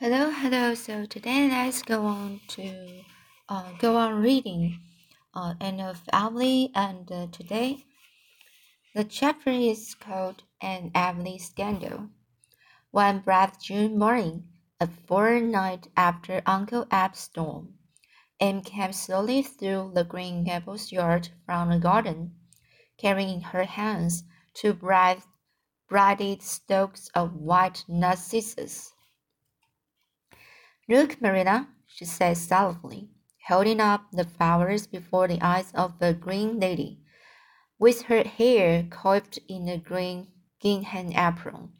Hello, hello. So today let's go on to uh, go on reading uh, Anne of Avonlea, and uh, today the chapter is called An Avonlea Scandal. One bright June morning, a fortnight after Uncle Ab's storm, Anne came slowly through the Green Gables yard from the garden, carrying in her hands two bright, braided stalks of white narcissus. Look, Marilla, she said solemnly, holding up the flowers before the eyes of the green lady, with her hair coiffed in a green gingham apron,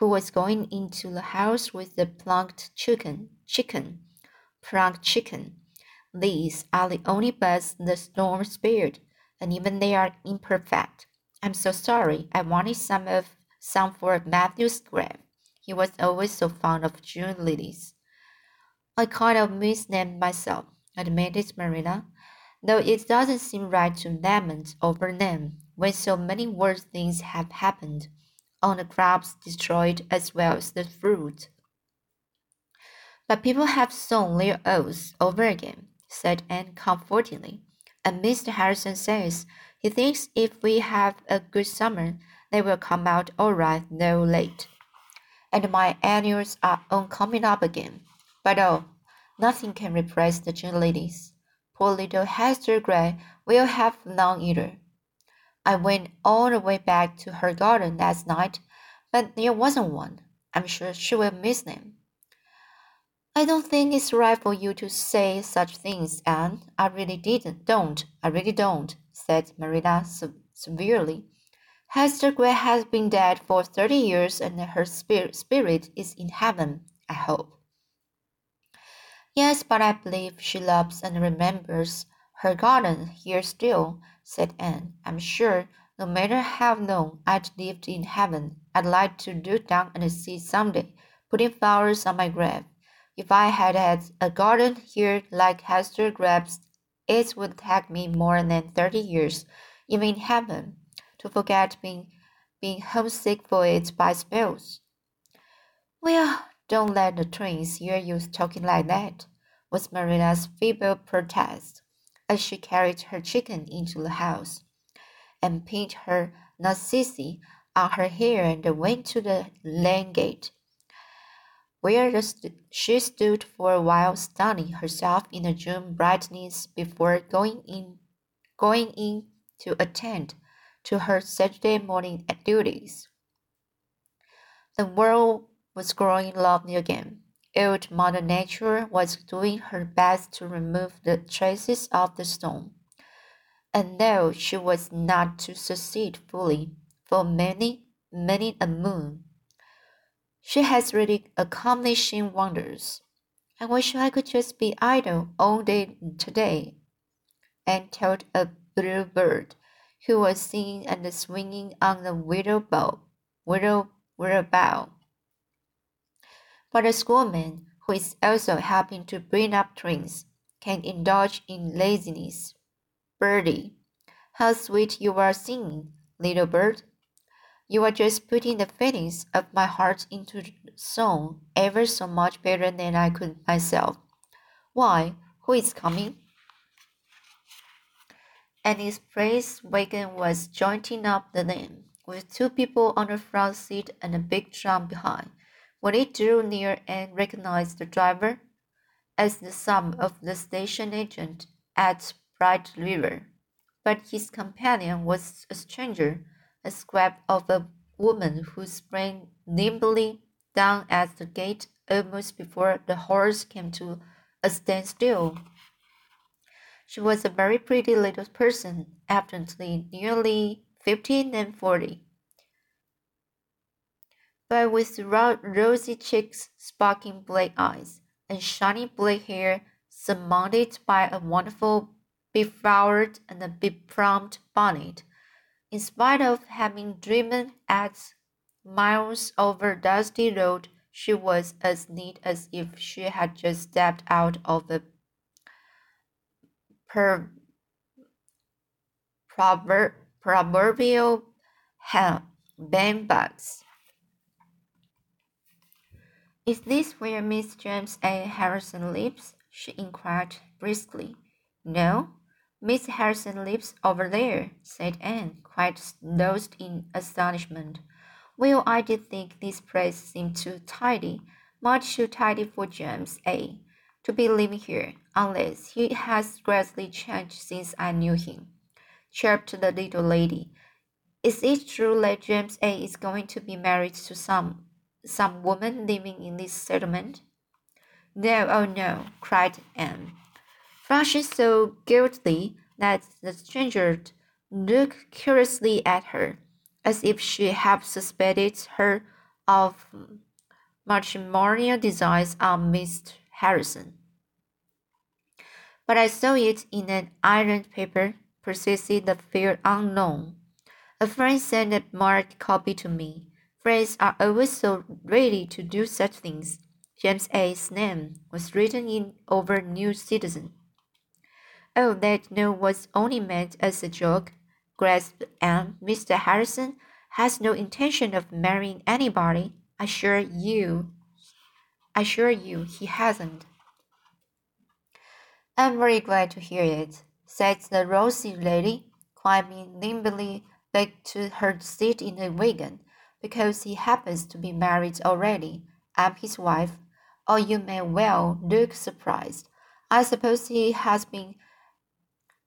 who was going into the house with the plucked chicken. Chicken, plucked chicken. These are the only buds the storm spared, and even they are imperfect. I'm so sorry. I wanted some of some for Matthew's grave. He was always so fond of June lilies. I kind of misnamed myself, admitted Marilla, though it doesn't seem right to lament over them when so many worse things have happened, on the crops destroyed as well as the fruit. But people have sown their oats over again, said Anne comfortingly, and Mr. Harrison says he thinks if we have a good summer, they will come out all right though late. And my annuals are on coming up again. But oh, nothing can replace the June ladies. Poor little Hester Gray will have none either. I went all the way back to her garden last night, but there wasn't one. I'm sure she will miss them. I don't think it's right for you to say such things, Anne. I really didn't, don't. I really don't, said Marilla severely. Hester Gray has been dead for thirty years, and her spirit is in heaven, I hope. Yes, but I believe she loves and remembers her garden here still, said Anne. I'm sure, no matter how long I'd lived in heaven, I'd like to look down and see someday, putting flowers on my grave. If I had had a garden here like Hester Gray's, it would take me more than thirty years, even in heaven, to forget being being homesick for it by spells. Well, don't let the twins hear you talking like that, was Marilla's feeble protest, as she carried her chicken into the house, and pinned her narcissi on her hair and went to the lane gate, where st she stood for a while stunning herself in the June brightness before going in, going in to attend to her Saturday morning duties. The world was growing lovely again. Old Mother Nature was doing her best to remove the traces of the storm. And though she was not to succeed fully for many, many a moon, she has really accomplishing wonders. I wish I could just be idle all day today. and told a bluebird who was singing and swinging on the willow bough, willow, willow bough. But a schoolman who is also helping to bring up twins can indulge in laziness. Birdie, how sweet you are singing, little bird. You are just putting the feelings of my heart into song ever so much better than I could myself. Why, who is coming? And his praise wagon was jointing up the lane, with two people on the front seat and a big drum behind. When it drew near and recognized the driver as the son of the station agent at Bright River, but his companion was a stranger, a scrap of a woman who sprang nimbly down at the gate almost before the horse came to a standstill. She was a very pretty little person, evidently nearly fifteen and forty but with ro rosy cheeks, sparkling black eyes, and shiny black hair surmounted by a wonderful beflowered and a bonnet. In spite of having driven at miles over dusty road, she was as neat as if she had just stepped out of the per proverbial bandbox. Is this where Miss James A. Harrison lives? she inquired briskly. No, Miss Harrison lives over there, said Anne, quite lost in astonishment. Well, I did think this place seemed too tidy, much too tidy for James A. to be living here, unless he has greatly changed since I knew him, chirped the little lady. Is it true that James A. is going to be married to some some woman living in this settlement? No, oh no, cried Anne, flushing so guiltily that the stranger looked curiously at her, as if she had suspected her of matrimonial designs on Miss Harrison. But I saw it in an ironed paper, persisted the fair unknown. A friend sent a marked copy to me. Friends are always so ready to do such things. James A.'s name was written in over New Citizen. Oh, that note was only meant as a joke, grasped Anne. Mr. Harrison has no intention of marrying anybody. I assure you, I assure you, he hasn't. I'm very glad to hear it, said the rosy lady, climbing nimbly back to her seat in the wagon because he happens to be married already. I'm his wife. Or you may well look surprised. I suppose he has been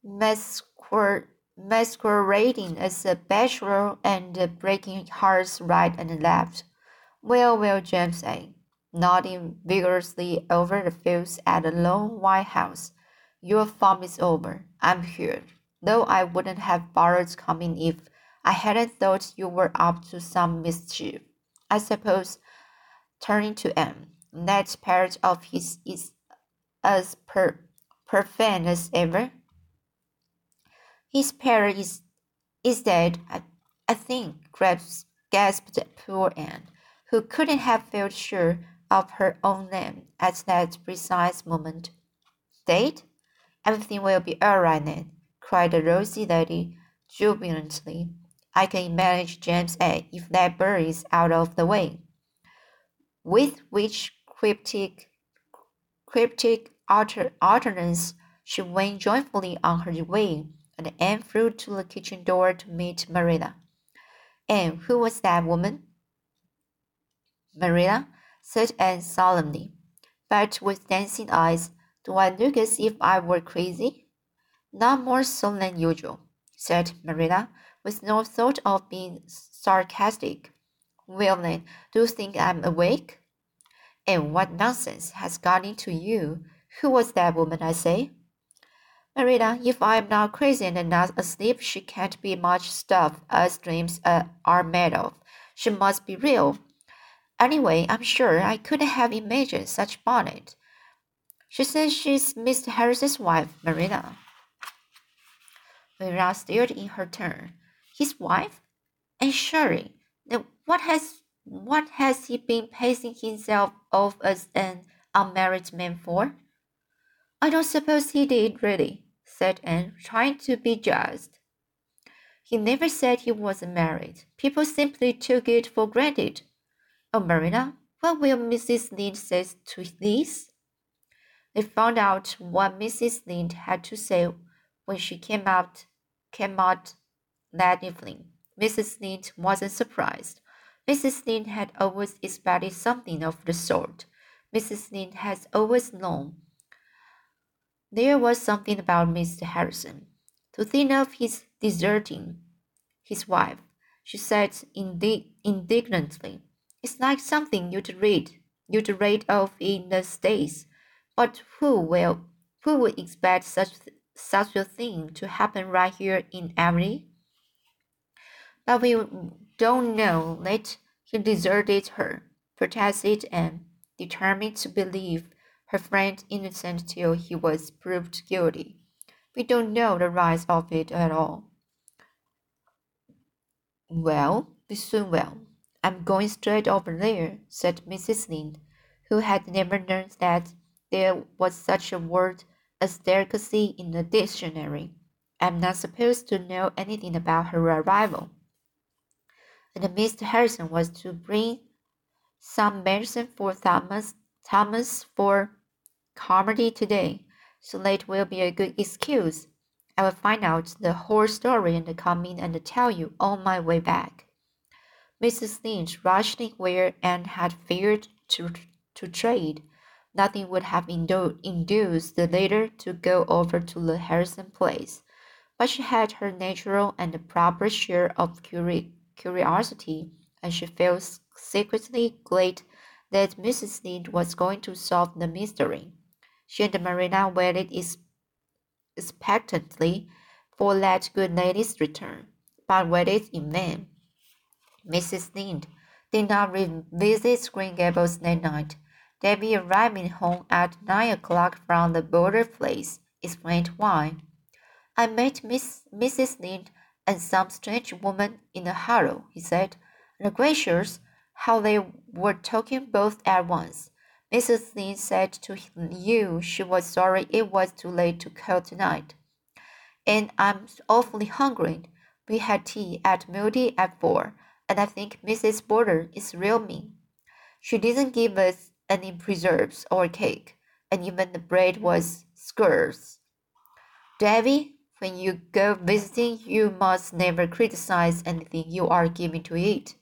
masquerading as a bachelor and breaking hearts right and left. Well, well, James A. Nodding vigorously over the fields at the lone white house. Your farm is over. I'm here, though I wouldn't have bothered coming if I hadn't thought you were up to some mischief. I suppose, turning to M, that part of his is as per, profane as ever. His parrot is is dead, I, I think, gasped poor Anne, who couldn't have felt sure of her own name at that precise moment. Dead? Everything will be all right then, cried the rosy lady jubilantly. I can manage James A if that bird is out of the way. With which cryptic, cryptic alter, alternance she went joyfully on her way, and Anne flew to the kitchen door to meet Marilla. Anne, who was that woman? Marilla, said Anne solemnly, but with dancing eyes. Do I look as if I were crazy? Not more so than usual, said Marilla, with no thought of being sarcastic. Well, then, do you think I'm awake? And what nonsense has got into you? Who was that woman, I say? Marilla, if I am not crazy and not asleep, she can't be much stuff as dreams uh, are made of. She must be real. Anyway, I'm sure I couldn't have imagined such bonnet. She says she's Mr. Harrison's wife, Marilla. Marilla stared in her turn his wife? And surely, then what has what has he been pacing himself off as an unmarried man for? I don't suppose he did, really, said Anne, trying to be just. He never said he wasn't married. People simply took it for granted. Oh, Marilla, what will Mrs. Lynde say to this? They found out what Mrs. Lynde had to say when she came out came out that evening. Mrs. Lynde wasn't surprised. Mrs. Lynde had always expected something of the sort. Mrs. Lynde has always known there was something about Mr. Harrison. To think of his deserting his wife, she said indi- indignantly. It's like something you'd read, you'd read of in the States. But who will, who would expect such such a thing to happen right here in Emily? But we don't know that he deserted her, protested Anne, determined to believe her friend innocent till he was proved guilty. We don't know the rise of it at all. Well, we soon will. I'm going straight over there, said Mrs. Lynde, who had never learned that there was such a word as delicacy in the dictionary. I'm not supposed to know anything about her arrival and Mr. Harrison was to bring some medicine for Thomas, Thomas for Carmody today, so late will be a good excuse. I will find out the whole story and come in and tell you on my way back. Mrs. Lynde rushed in where Anne had feared to, to trade. Nothing would have induced the latter to go over to the Harrison place, but she had her natural and proper share of curi curiosity, and she felt secretly glad that Mrs. Lynde was going to solve the mystery. She and Marilla waited expectantly for that good lady's return, but waited in vain. Mrs. Lynde did not revisit Green Gables that night. Davy arriving home at nine o'clock from the Boulter place explained why. I met Miss Mrs. Lynde and some strange woman in a harrow, he said. And gracious, how they were talking both at once. Mrs. Lynde said to you she was sorry it was too late to call tonight. And I'm awfully hungry. We had tea at Moody at four and I think Mrs. Boulter is real mean. She didn't give us any preserves or cake, and even the bread was scarce. Davy, when you go visiting, you must never criticize anything you are given to eat,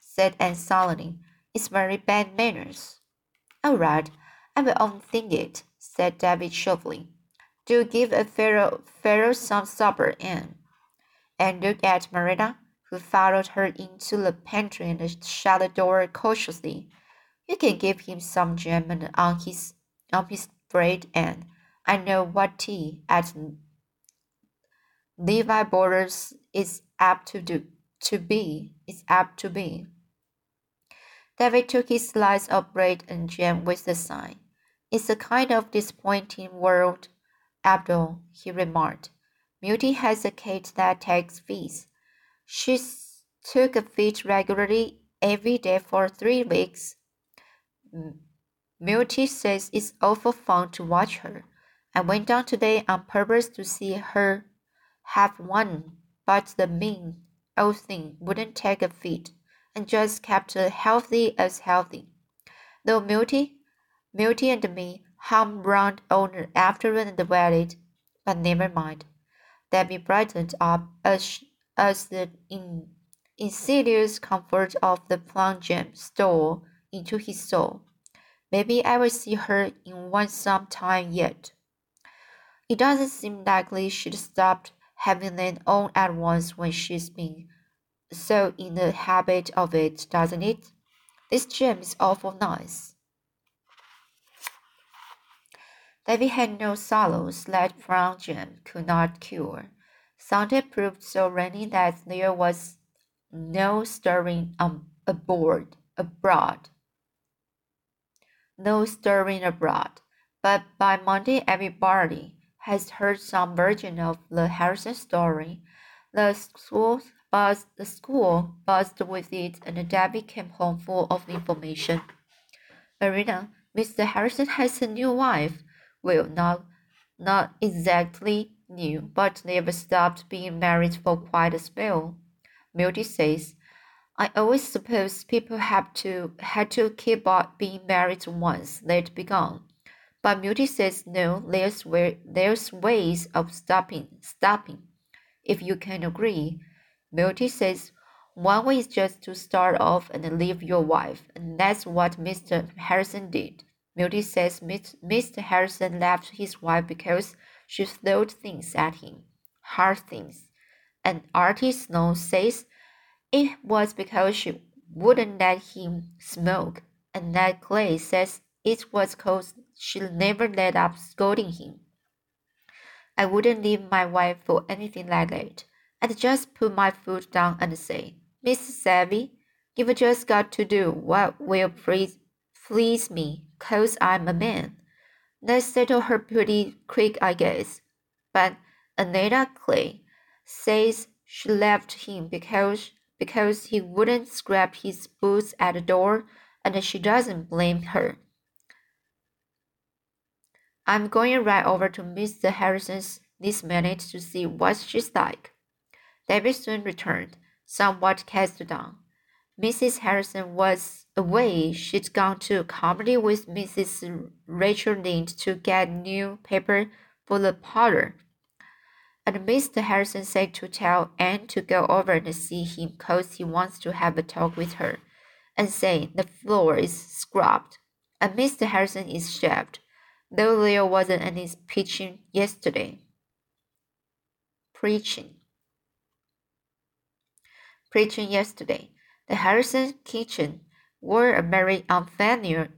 said Aunt Solomon. It's very bad manners. All right, I will unthink it, said David sharply. Do give a fellow, fellow some supper, Anne. And look at Marilla who followed her into the pantry and shut the door cautiously. You can give him some jam on his on his bread, and I know what tea at Levi Boulter's is apt to do to be. is apt to be. David took his slice of bread and jam with a sigh. It's a kind of disappointing world, Abdul, he remarked. Beauty has a cat that takes fees. She took a fit regularly every day for three weeks. Milty says it's awful fun to watch her. I went down today on purpose to see her have one, but the mean old thing wouldn't take a feed and just kept healthy as healthy. Though Milty, Milty and me hum round on afternoon and waited, but never mind. Davy brightened up as as the in, insidious comfort of the plum jam stole into his soul. Maybe I will see her in one some time yet. It doesn't seem likely she'd stop having them all at once when she's been so in the habit of it, doesn't it? This jam is awful nice. David had no sorrows that brown jam could not cure. Sunday proved so rainy that there was no stirring um, aboard abroad. No stirring abroad. But by Monday everybody has heard some version of the Harrison story. The school buzzed the school buzzed with it and Davy came home full of information. Marilla, Mr. Harrison has a new wife. Well not not exactly new, but never stopped being married for quite a spell. Milty says, I always suppose people have to had to keep on being married once they'd begun. But Milty says no, there's way, there's ways of stopping stopping. If you can agree. Milty says one way is just to start off and leave your wife, and that's what Mr. Harrison did. Milty says Mr. Harrison left his wife because she threw things at him, hard things. And Artie Snow says it was because she wouldn't let him smoke, and Ned Clay says it was because she never let up scolding him. I wouldn't leave my wife for anything like that. I'd just put my foot down and say, Miss Savvy, you've just got to do what will please, please me, 'cause I'm a man. That settled her pretty quick, I guess. But Anetta Clay says she left him because because he wouldn't scrap his boots at the door, and she doesn't blame her. I'm going right over to Mr. Harrison's this minute to see what she's like. David soon returned, somewhat cast down. Mrs. Harrison was away, she'd gone to Carmody with Mrs. Rachel Lynde to get new paper for the parlor. And Mr. Harrison said to tell Anne to go over and see him cause he wants to have a talk with her, and say the floor is scrubbed, and Mr. Harrison is shaved, though there wasn't any preaching yesterday. Preaching. Preaching yesterday. The Harrison kitchen wore a very unfamiliar,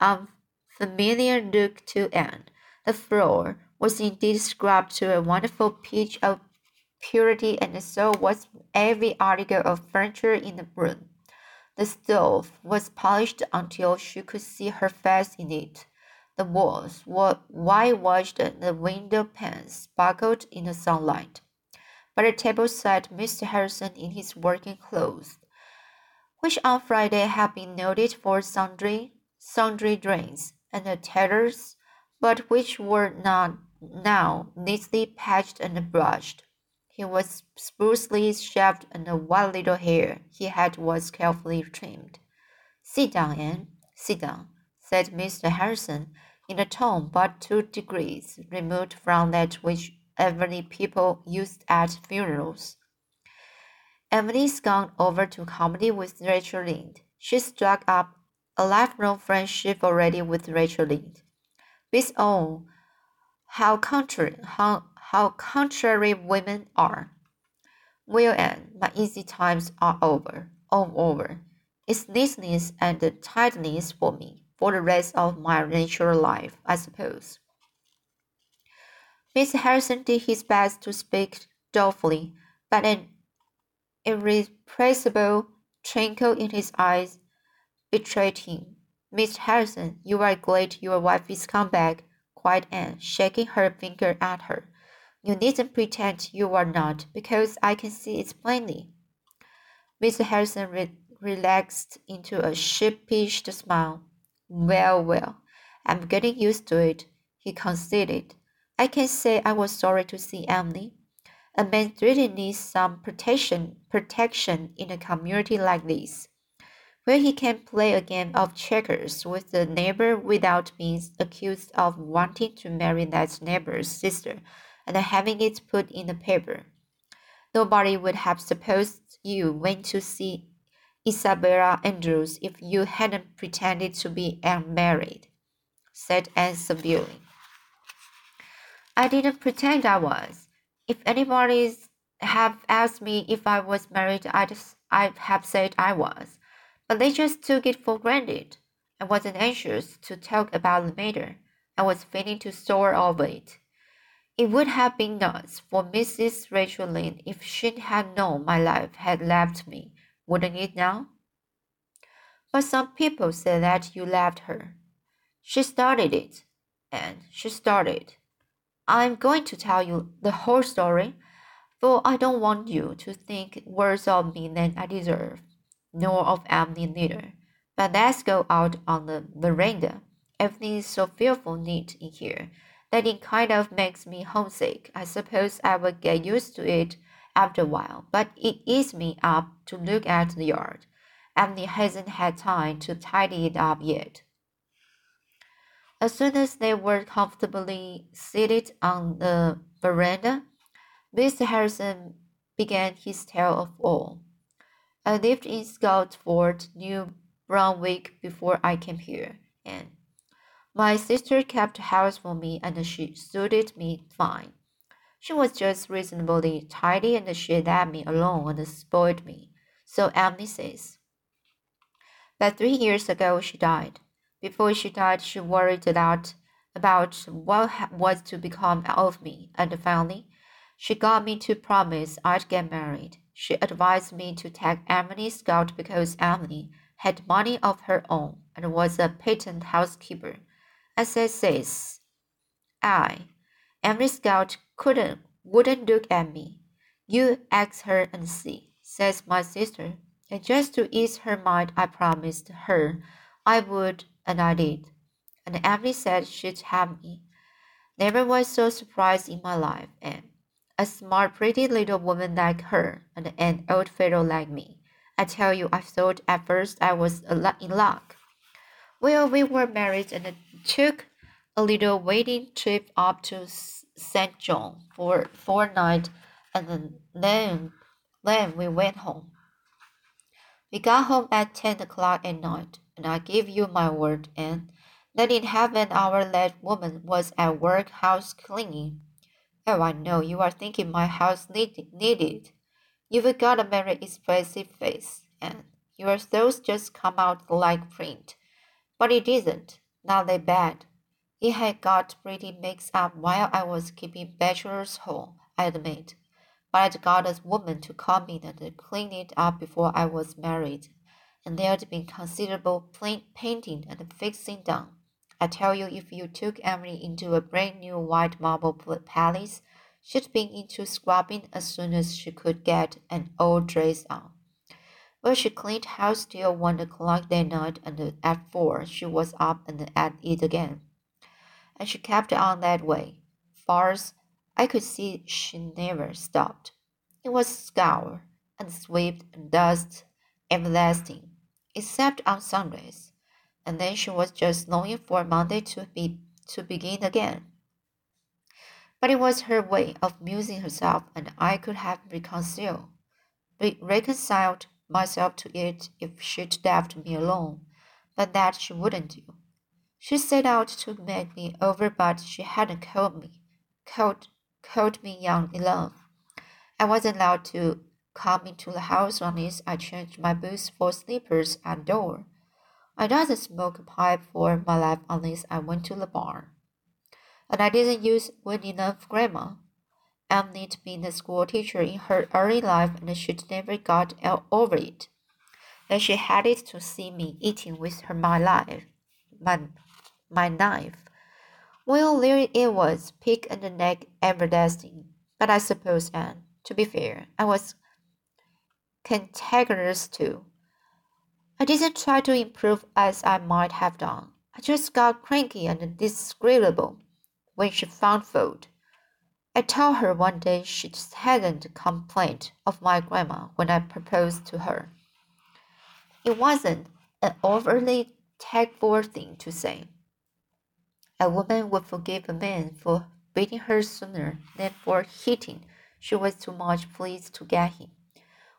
unfamiliar look to Anne. The floor was indeed scrubbed to a wonderful pitch of purity, and so was every article of furniture in the room. The stove was polished until she could see her face in it. The walls were whitewashed and the window panes sparkled in the sunlight. By the table sat Mr. Harrison in his working clothes, which on Friday had been noted for sundry, sundry drains and tatters, but which were not now neatly patched and brushed. He was sprucely shaved, and the one little hair he had was carefully trimmed. Sit down, Anne. Sit down, said Mr. Harrison, in a tone but two degrees removed from that which elderly people used at funerals. Emily's gone over to Carmody with Rachel Lynde. She struck up a lifelong friendship already with Rachel Lynde. With oh, all how contrary, how, how contrary women are. Well, Anne, my easy times are over, all over. It's neatness and tidiness for me for the rest of my natural life, I suppose. Mr. Harrison did his best to speak dolefully, but an irrepressible twinkle in his eyes betrayed him. Mr. Harrison, you are glad your wife is come back, cried Anne, shaking her finger at her. You needn't pretend you are not, because I can see it plainly. Mr. Harrison re relaxed into a sheepish smile. Well, well, I'm getting used to it, he conceded. I can say I was sorry to see Emily. A man really needs some protection protection in a community like this where he can play a game of checkers with the neighbor without being accused of wanting to marry that neighbor's sister and having it put in the paper. Nobody would have supposed you went to see Isabella Andrews if you hadn't pretended to be unmarried, said Anne severely. I didn't pretend I was. If anybody have asked me if I was married, I'd, I'd have said I was but they just took it for granted. I wasn't anxious to talk about the matter. I was feeling too sore over it. It would have been nice for Mrs. Rachel Lynde if she'd had known my life had left me, wouldn't it now? But some people say that you left her. She started it, and she started. I'm going to tell you the whole story, for I don't want you to think worse of me than I deserve nor of Emily neither. But let's go out on the veranda. Everything is so fearful neat in here that it kind of makes me homesick. I suppose I will get used to it after a while, but it eats me up to look at the yard. Emily hasn't had time to tidy it up yet. As soon as they were comfortably seated on the veranda, Mr. Harrison began his tale of woe. I lived in Fort, New Brunswick before I came here, and my sister kept house for me and she suited me fine. She was just reasonably tidy and she let me alone and spoiled me, so Emily says. But three years ago she died. Before she died, she worried a lot about what was to become of me, and finally, she got me to promise I'd get married. She advised me to take Emily Scott because Emily had money of her own and was a patent housekeeper. As I says, I, Emily Scott couldn't, wouldn't look at me. You ask her and see, says my sister. And just to ease her mind, I promised her I would, and I did. And Emily said she'd have me. Never was so surprised in my life, and a smart, pretty little woman like her, and an old fellow like me. I tell you, I thought at first I was in luck. Well, we were married and took a little wedding trip up to St. John for four fortnight, and then then we went home. We got home at ten o'clock at night, and I give you my word, Anne, that in an hour that woman was at work house cleaning. Oh, I know you are thinking my house needed. needed. You've got a very expressive face, and your thoughts just come out like print. But it isn't, not that bad. It had got pretty mixed up while I was keeping bachelor's hall, I admit. But I'd got a woman to come in and clean it up before I was married, and there'd been considerable painting and fixing done. I tell you, if you took Emily into a brand new white marble palace, she'd be into scrubbing as soon as she could get an old dress on. Well, she cleaned house till one o'clock that night, and at four she was up and at it again. And she kept on that way. Far's I could see she never stopped. It was scour and sweep and dust everlasting, except on Sundays and then she was just longing for Monday to be to begin again. But it was her way of amusing herself, and I could have reconciled, re reconciled myself to it if she'd left me alone, but that she wouldn't do. She set out to make me over, but she hadn't called me, called, called me young enough. I wasn't allowed to come into the house unless I changed my boots for slippers at door. I didn't smoke a pipe for my life unless I went to the bar. And I didn't use well enough grammar. Emmeline being a school teacher in her early life and she'd never got over it. And she hated to see me eating with her my life, my, my knife. Well, there it was, pig and the neck everlasting. But I suppose, Anne, to be fair, I was cantankerous too. I didn't try to improve as I might have done. I just got cranky and disagreeable when she found fault. I told her one day she hadn't complained of my grammar when I proposed to her. It wasn't an overly tactful thing to say. A woman would forgive a man for beating her sooner than for hitting she was too much pleased to get him.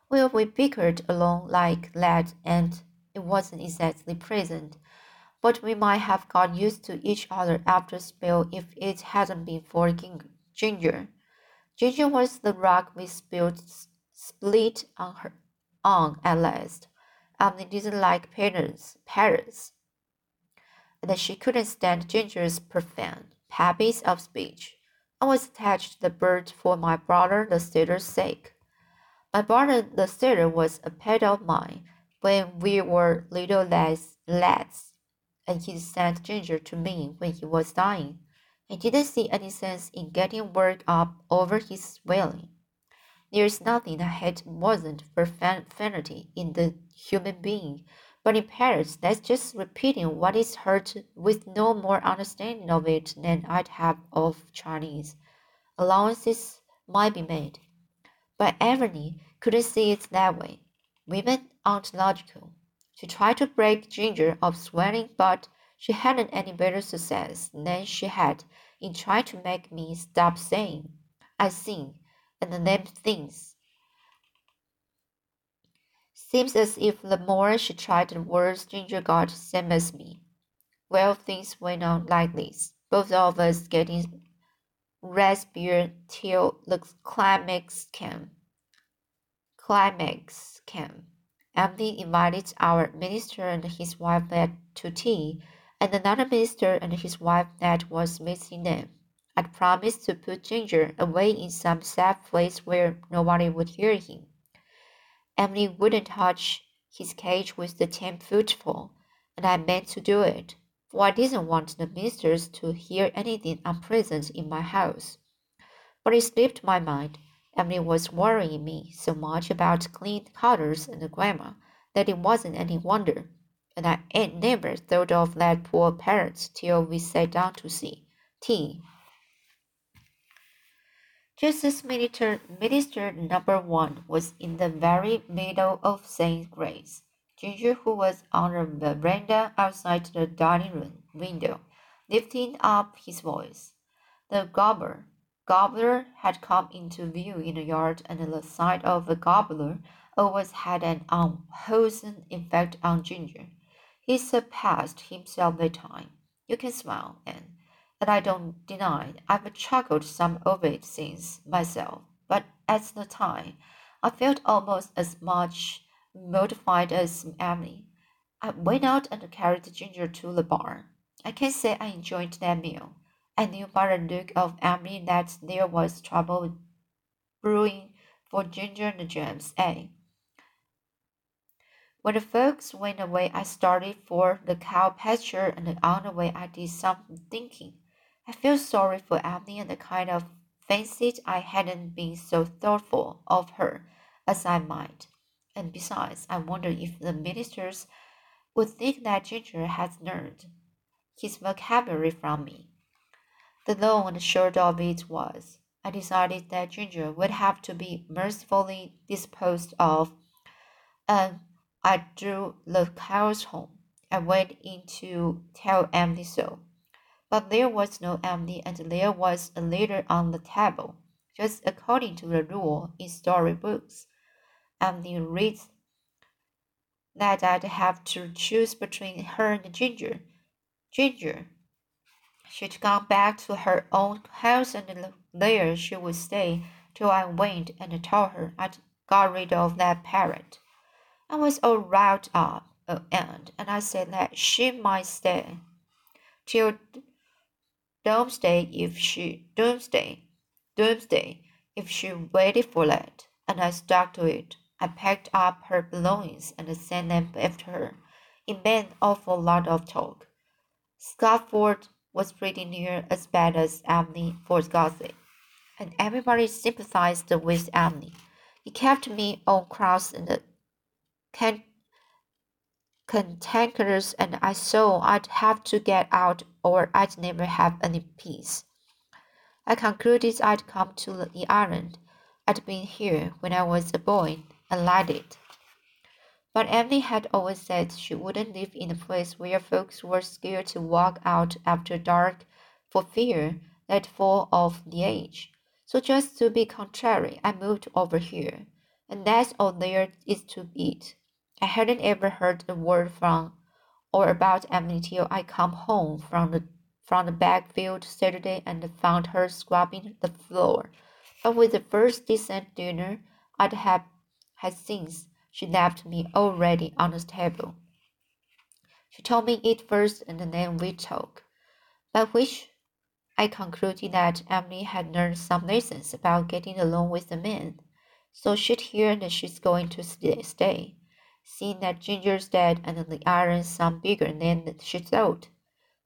Well, we bickered along like lads and it wasn't exactly pleasant, but we might have got used to each other after a spell if it hadn't been for Ginger. Ginger was the rock we spilled split on her on at last. Emily didn't like parents, parrots, and she couldn't stand Ginger's profane habits of speech. I was attached to the bird for my brother the sailor's sake. My brother the sailor was a pet of mine, when we were little lads, lads, and he sent Ginger to me when he was dying. I didn't see any sense in getting worked up over his swelling. There's nothing I hate wasn't profanity in the human being, but in Paris, that's just repeating what is heard with no more understanding of it than I'd have of Chinese. Allowances might be made, but Emily couldn't see it that way. Women aren't logical. She tried to break Ginger of swearing, but she hadn't any better success than she had in trying to make me stop saying I sing and the name things. Seems as if the more she tried, the worse Ginger got, same as me. Well, things went on like this, both of us getting raspier till the climax came climax came. Emily invited our minister and his wife to tea, and another minister and his wife that was missing them. I'd promised to put Ginger away in some safe place where nobody would hear him. Emily wouldn't touch his cage with the ten footfall, and I meant to do it, for I didn't want the ministers to hear anything unpleasant in my house. But it slipped my mind. Emily was worrying me so much about clean colors and grammar that it wasn't any wonder, and I never thought of that poor parrot till we sat down to see tea. Just as minister, minister number one was in the very middle of saying grace, Ginger, who was on the veranda outside the dining room window, lifting up his voice. The gobbler, gobbler had come into view in the yard, and the sight of a gobbler always had an unwholesome effect on Ginger. He surpassed himself that time. You can smile, Anne and I don't deny I've chuckled some over it since myself, but at the time I felt almost as much mortified as Emily. I went out and carried Ginger to the bar. I can't say I enjoyed that meal. I knew by the look of Emily that there was trouble brewing for Ginger and James A. When the folks went away, I started for the cow pasture, and on the way, I did some thinking. I feel sorry for Emily and the kind of fancied I hadn't been so thoughtful of her as I might. And besides, I wonder if the ministers would think that Ginger has learned his vocabulary from me. The long and short of it was, I decided that Ginger would have to be mercifully disposed of, and I drew the cows home. I went in to tell Emily so. But there was no Emily, and there was a letter on the table, just according to the rule in storybooks. Emily reads that I'd have to choose between her and Ginger. Ginger. She'd gone back to her own house, and there she would stay till I went and told her I'd got rid of that parrot. I was all riled up, uh, and, and I said that she might stay till Doomsday if she Doomsday Doomsday if she waited for that, and I stuck to it. I packed up her belongings and sent them after her. It meant an awful lot of talk. Scottsford was pretty near as bad as Emily for gossip, and everybody sympathized with Emily. It kept me all cross and can cantankerous and I saw I'd have to get out or I'd never have any peace. I concluded I'd come to the island. I'd been here when I was a boy and liked it. But Emily had always said she wouldn't live in a place where folks were scared to walk out after dark for fear they'd fall off the edge. So just to be contrary, I moved over here, and that's all there is to it. I hadn't ever heard a word from or about Emily till I come home from the from the backfield Saturday and found her scrubbing the floor. But with the first decent dinner I'd have had since she left me already on the table. She told me it first and then we talked, by which I concluded that Emily had learned some lessons about getting along with the men. So she'd hear that she's going to stay seeing that Ginger's dead and the iron some bigger than she thought.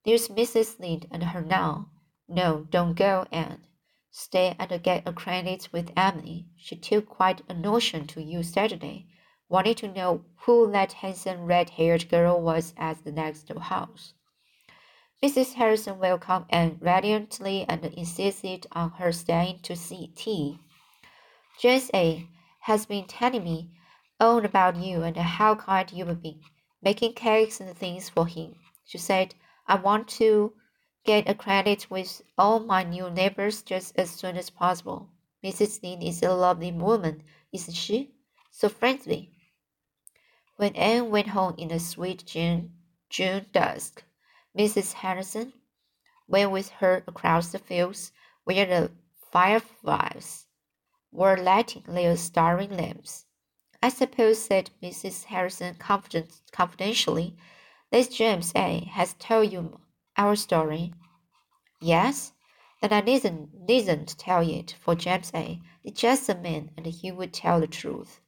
There's Mrs. Lynde and her now. No, don't go, Anne. Stay and get acquainted with Emily. She took quite a notion to you Saturday, wanting to know who that handsome red-haired girl was at the next house. Mrs. Harrison welcomed Anne radiantly and insisted on her staying to see tea. James A. has been telling me all about you and how kind you've been, making cakes and things for him. She said, I want to get acquainted with all my new neighbors just as soon as possible. Mrs. Lynde is a lovely woman, isn't she? So friendly. When Anne went home in the sweet June, June dusk, Mrs. Harrison went with her across the fields where the fireflies were lighting their starry lamps. I suppose, said Mrs. Harrison confidentially, this James A. has told you our story. Yes? Then I needn't, needn't tell it, for James A. is just a man, and he would tell the truth.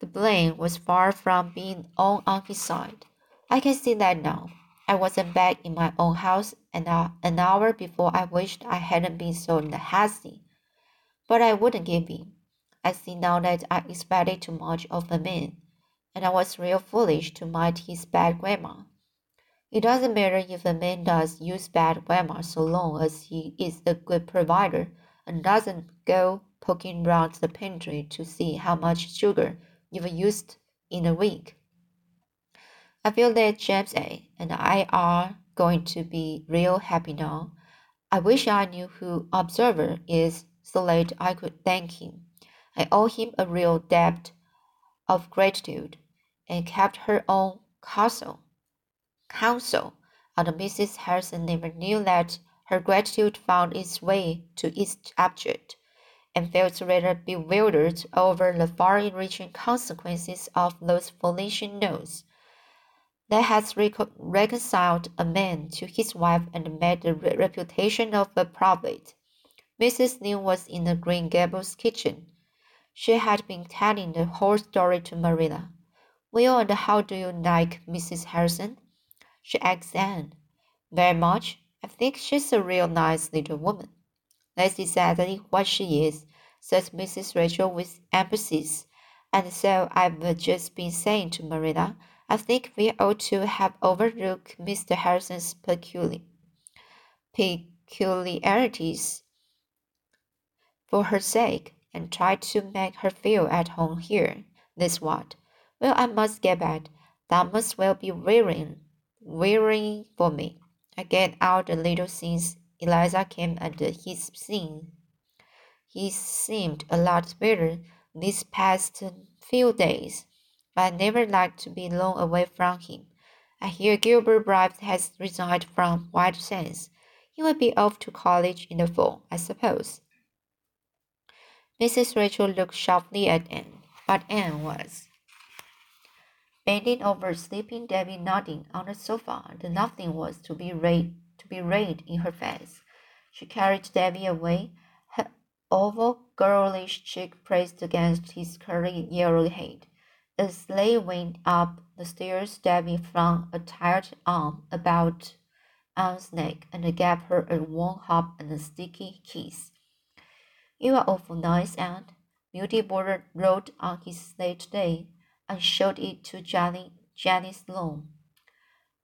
The blame was far from being all on his side. I can see that now. I wasn't back in my own house an, an hour before I wished I hadn't been so hasty. But I wouldn't give in. I see now that I expected too much of a man, and I was real foolish to mind his bad grammar. It doesn't matter if a man does use bad grammar so long as he is a good provider and doesn't go poking round the pantry to see how much sugar you've used in a week. I feel that James A. and I are going to be real happy now. I wish I knew who Observer is so that I could thank him. I owe him a real debt of gratitude, and kept her own counsel. Counsel, and Mrs. Harrison never knew that her gratitude found its way to its object, and felt rather bewildered over the far-reaching consequences of those foolish notes that has reconciled a man to his wife and made the reputation of a prophet. Mrs. New was in the Green Gables kitchen. She had been telling the whole story to Marilla. Well, and how do you like Mrs. Harrison? she asked Anne. Very much. I think she's a real nice little woman. That's exactly what she is, said Mrs. Rachel with emphasis. And so I've just been saying to Marilla I think we ought to have overlooked Mr. Harrison's peculiar, peculiarities for her sake and tried to make her feel at home here. That's what. Well, I must get back. That must well be wearying, wearying for me. I get out a little since Eliza came and he's seen. He seemed a lot better these past few days but I never liked to be long away from him. I hear Gilbert Blythe has resigned from White Sands. He will be off to college in the fall, I suppose. Mrs. Rachel looked sharply at Anne, but Anne was bending over sleeping Davy nodding on the sofa, and nothing was to be read to be read in her face. She carried Davy away, her oval girlish cheek pressed against his curly yellow head. As they went up the stairs, Davy flung a tired arm about Anne's neck and gave her a warm hug and a sticky kiss. You are awful nice, Anne. Beauty Boulter wrote on his slate today and showed it to Jenny, Jenny Sloane.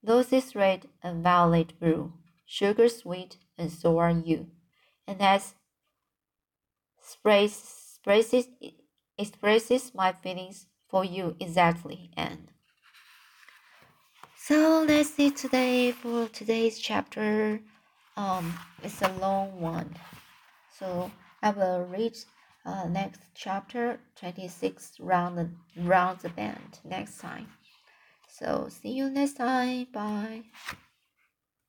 Those is red and violet blue, sugar sweet, and so are you. And that expresses, expresses my feelings for you exactly and so that's it today for today's chapter um it's a long one so i will read uh, next chapter 26 round the, round the bend next time. So see you next time. Bye